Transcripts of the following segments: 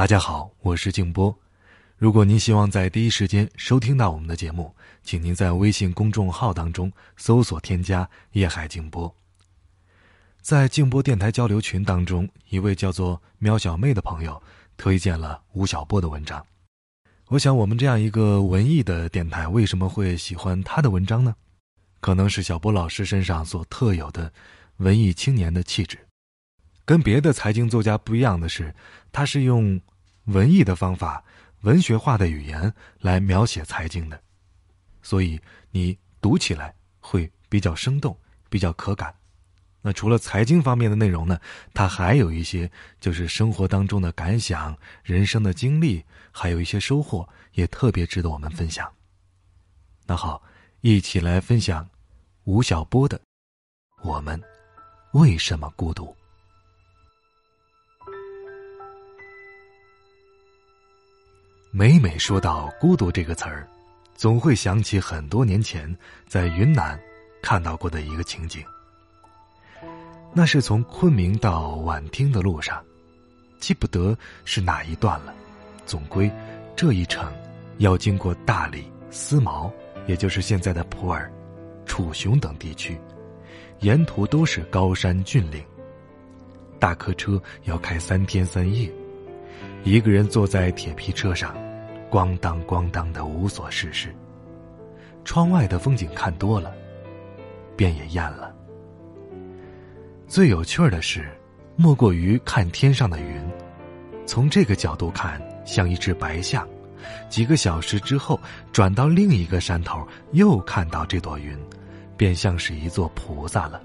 大家好，我是静波。如果您希望在第一时间收听到我们的节目，请您在微信公众号当中搜索添加“叶海静波”。在静波电台交流群当中，一位叫做喵小妹的朋友推荐了吴晓波的文章。我想，我们这样一个文艺的电台，为什么会喜欢他的文章呢？可能是小波老师身上所特有的文艺青年的气质。跟别的财经作家不一样的是，他是用文艺的方法、文学化的语言来描写财经的，所以你读起来会比较生动、比较可感。那除了财经方面的内容呢，他还有一些就是生活当中的感想、人生的经历，还有一些收获，也特别值得我们分享。那好，一起来分享吴晓波的《我们为什么孤独》。每每说到“孤独”这个词儿，总会想起很多年前在云南看到过的一个情景。那是从昆明到畹町的路上，记不得是哪一段了。总归这一程要经过大理、思茅，也就是现在的普洱、楚雄等地区，沿途都是高山峻岭。大客车要开三天三夜，一个人坐在铁皮车上，咣当咣当的无所事事。窗外的风景看多了，便也厌了。最有趣的是，莫过于看天上的云，从这个角度看像一只白象，几个小时之后转到另一个山头又看到这朵云，便像是一座菩萨了。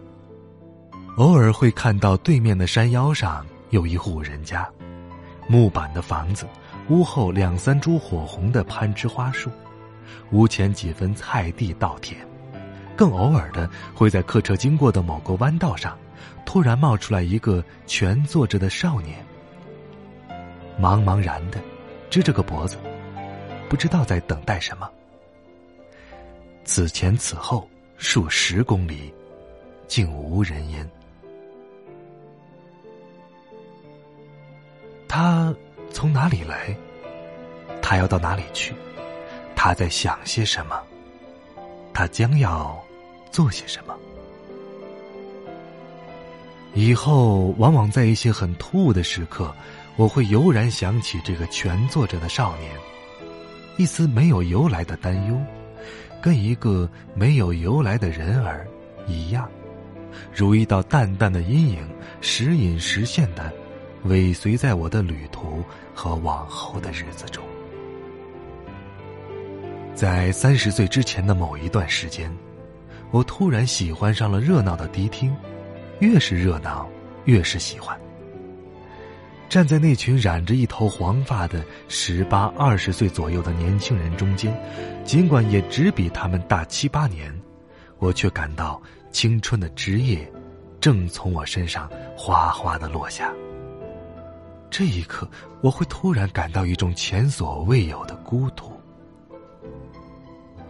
偶尔会看到对面的山腰上有一户人家，木板的房子，屋后两三株火红的攀枝花树，屋前几分菜地稻田，更偶尔的会在客车经过的某个弯道上。突然冒出来一个蜷坐着的少年，茫茫然的支着个脖子，不知道在等待什么。此前此后数十公里，竟无人烟。他从哪里来？他要到哪里去？他在想些什么？他将要做些什么？以后往往在一些很突兀的时刻，我会油然想起这个蜷坐着的少年，一丝没有由来的担忧，跟一个没有由来的人儿一样，如一道淡淡的阴影，时隐时现的尾随在我的旅途和往后的日子中。在三十岁之前的某一段时间，我突然喜欢上了热闹的迪厅。越是热闹，越是喜欢。站在那群染着一头黄发的十八、二十岁左右的年轻人中间，尽管也只比他们大七八年，我却感到青春的枝叶正从我身上哗哗的落下。这一刻，我会突然感到一种前所未有的孤独。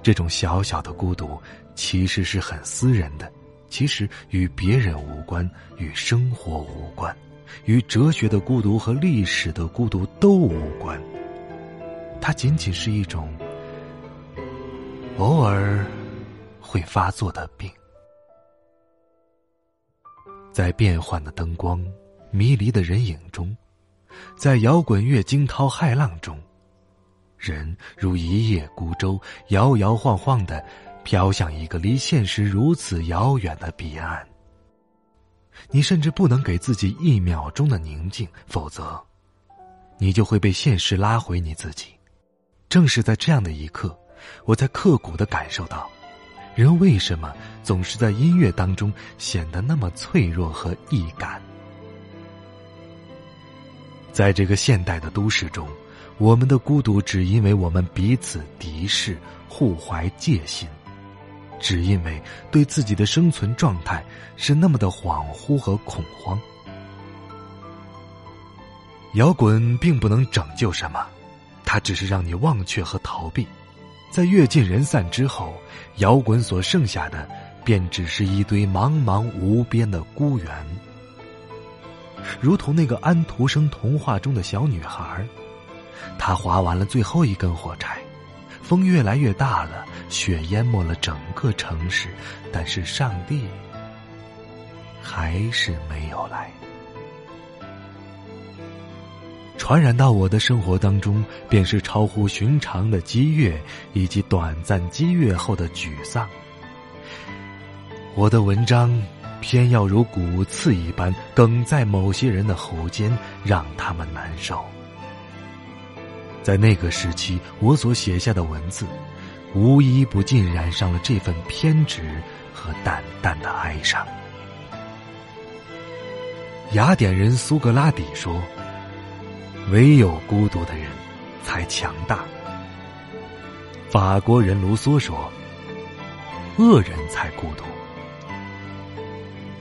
这种小小的孤独，其实是很私人的。其实与别人无关，与生活无关，与哲学的孤独和历史的孤独都无关。它仅仅是一种偶尔会发作的病。在变幻的灯光、迷离的人影中，在摇滚乐惊涛骇浪中，人如一叶孤舟，摇摇晃晃的。飘向一个离现实如此遥远的彼岸。你甚至不能给自己一秒钟的宁静，否则，你就会被现实拉回你自己。正是在这样的一刻，我才刻骨的感受到，人为什么总是在音乐当中显得那么脆弱和易感。在这个现代的都市中，我们的孤独只因为我们彼此敌视，互怀戒心。只因为对自己的生存状态是那么的恍惚和恐慌。摇滚并不能拯救什么，它只是让你忘却和逃避。在乐尽人散之后，摇滚所剩下的，便只是一堆茫茫无边的孤原。如同那个安徒生童话中的小女孩。她划完了最后一根火柴，风越来越大了，雪淹没了整个城市，但是上帝还是没有来。传染到我的生活当中，便是超乎寻常的激越，以及短暂激越后的沮丧。我的文章，偏要如骨刺一般梗在某些人的喉间，让他们难受。在那个时期，我所写下的文字，无一不尽染上了这份偏执和淡淡的哀伤。雅典人苏格拉底说。唯有孤独的人，才强大。法国人卢梭说：“恶人才孤独。”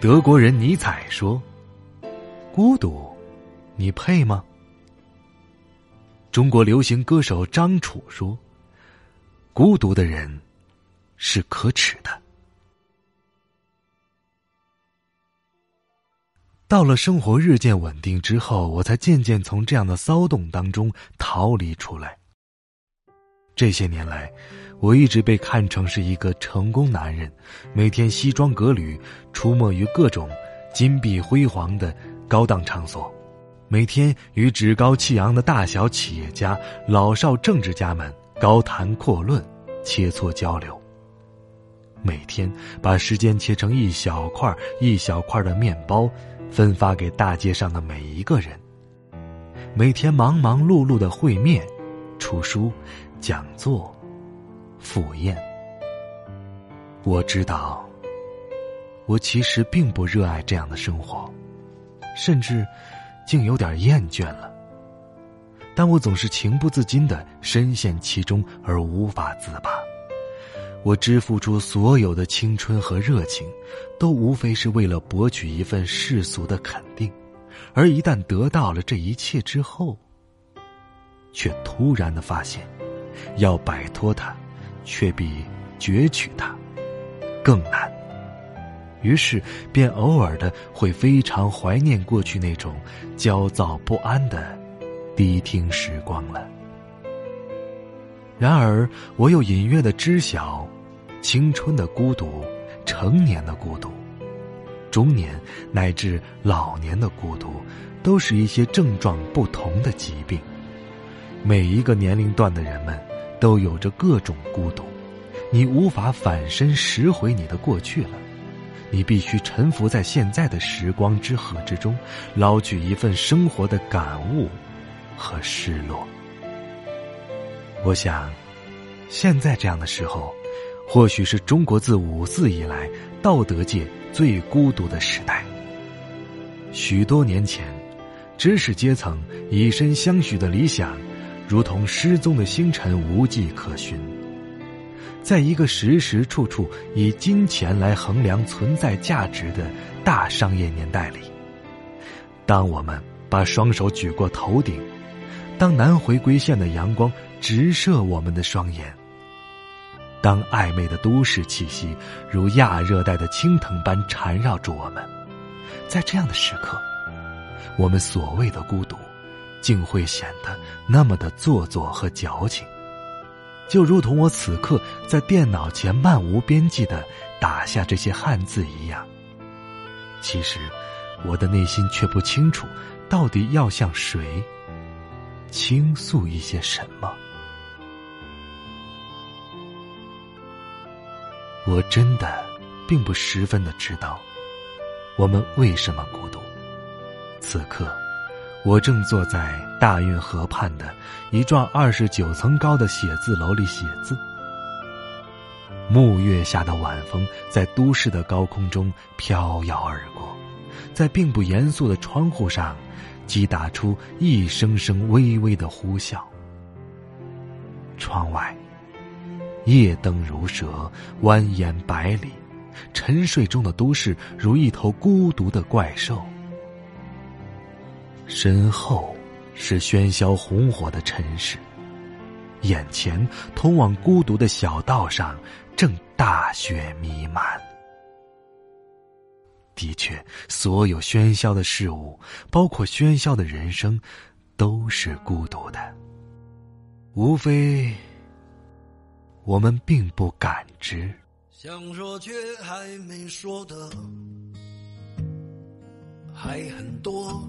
德国人尼采说：“孤独，你配吗？”中国流行歌手张楚说：“孤独的人，是可耻的。”到了生活日渐稳定之后，我才渐渐从这样的骚动当中逃离出来。这些年来，我一直被看成是一个成功男人，每天西装革履，出没于各种金碧辉煌的高档场所，每天与趾高气扬的大小企业家、老少政治家们高谈阔论、切磋交流。每天把时间切成一小块一小块的面包。分发给大街上的每一个人。每天忙忙碌碌的会面、出书、讲座、赴宴。我知道，我其实并不热爱这样的生活，甚至竟有点厌倦了。但我总是情不自禁的深陷其中而无法自拔。我支付出所有的青春和热情，都无非是为了博取一份世俗的肯定，而一旦得到了这一切之后，却突然的发现，要摆脱它，却比攫取它更难。于是，便偶尔的会非常怀念过去那种焦躁不安的低听时光了。然而，我又隐约的知晓。青春的孤独，成年的孤独，中年乃至老年的孤独，都是一些症状不同的疾病。每一个年龄段的人们都有着各种孤独，你无法反身拾回你的过去了，你必须沉浮在现在的时光之河之中，捞取一份生活的感悟和失落。我想，现在这样的时候。或许是中国自五四以来道德界最孤独的时代。许多年前，知识阶层以身相许的理想，如同失踪的星辰，无迹可寻。在一个时时处处以金钱来衡量存在价值的大商业年代里，当我们把双手举过头顶，当南回归线的阳光直射我们的双眼。当暧昧的都市气息如亚热带的青藤般缠绕住我们，在这样的时刻，我们所谓的孤独，竟会显得那么的做作和矫情，就如同我此刻在电脑前漫无边际的打下这些汉字一样。其实，我的内心却不清楚，到底要向谁倾诉一些什么。我真的并不十分的知道，我们为什么孤独。此刻，我正坐在大运河畔的一幢二十九层高的写字楼里写字。暮月下的晚风在都市的高空中飘摇而过，在并不严肃的窗户上，击打出一声声微微的呼啸。窗外。夜灯如蛇，蜿蜒百里，沉睡中的都市如一头孤独的怪兽。身后是喧嚣红火的城市，眼前通往孤独的小道上正大雪弥漫。的确，所有喧嚣的事物，包括喧嚣的人生，都是孤独的。无非我们并不感知。想说却还没说的还很多，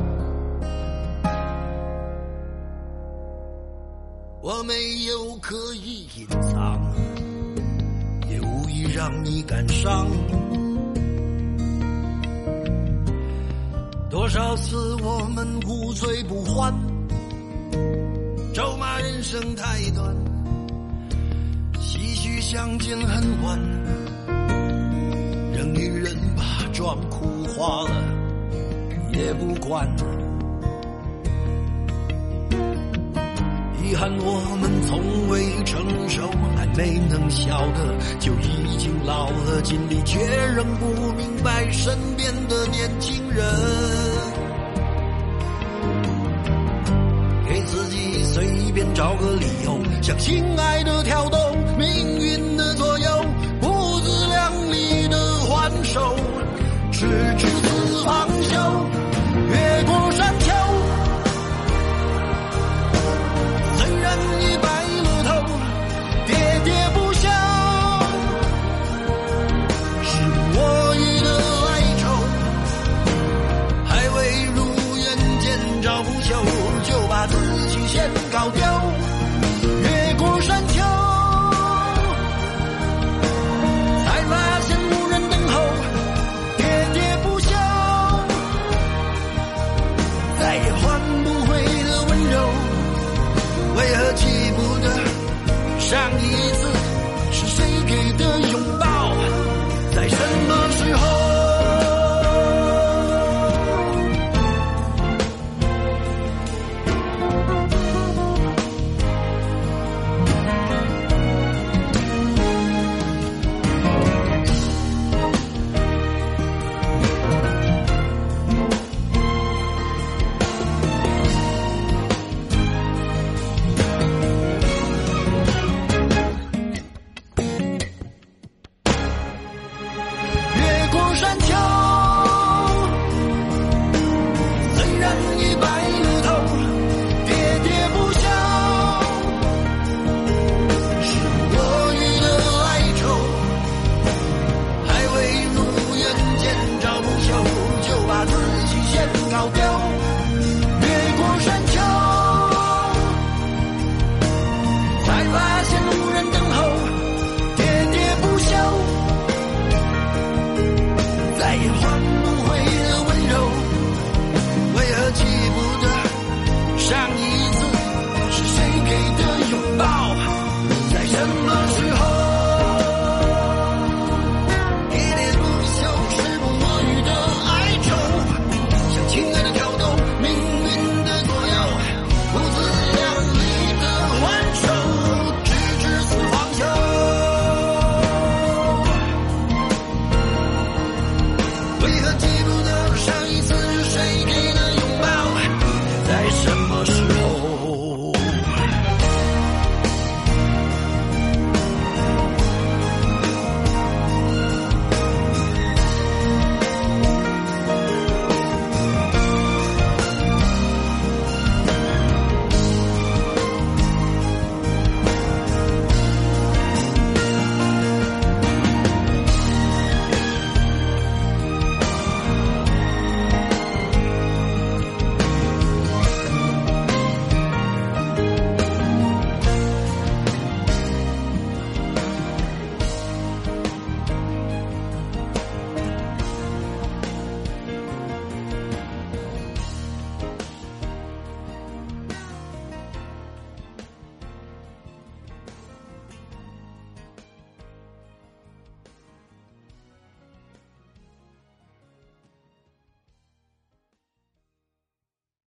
我没有刻意隐藏，也无意让你感伤。多少次我们无醉不欢，咒骂人生太短，唏嘘相见恨晚，任女人把妆哭花了也不管。遗憾，我们从未成熟，还没能晓得，就已经老了。尽力却仍不明白身边的年轻人，给自己随便找个理由，向心爱的挑逗，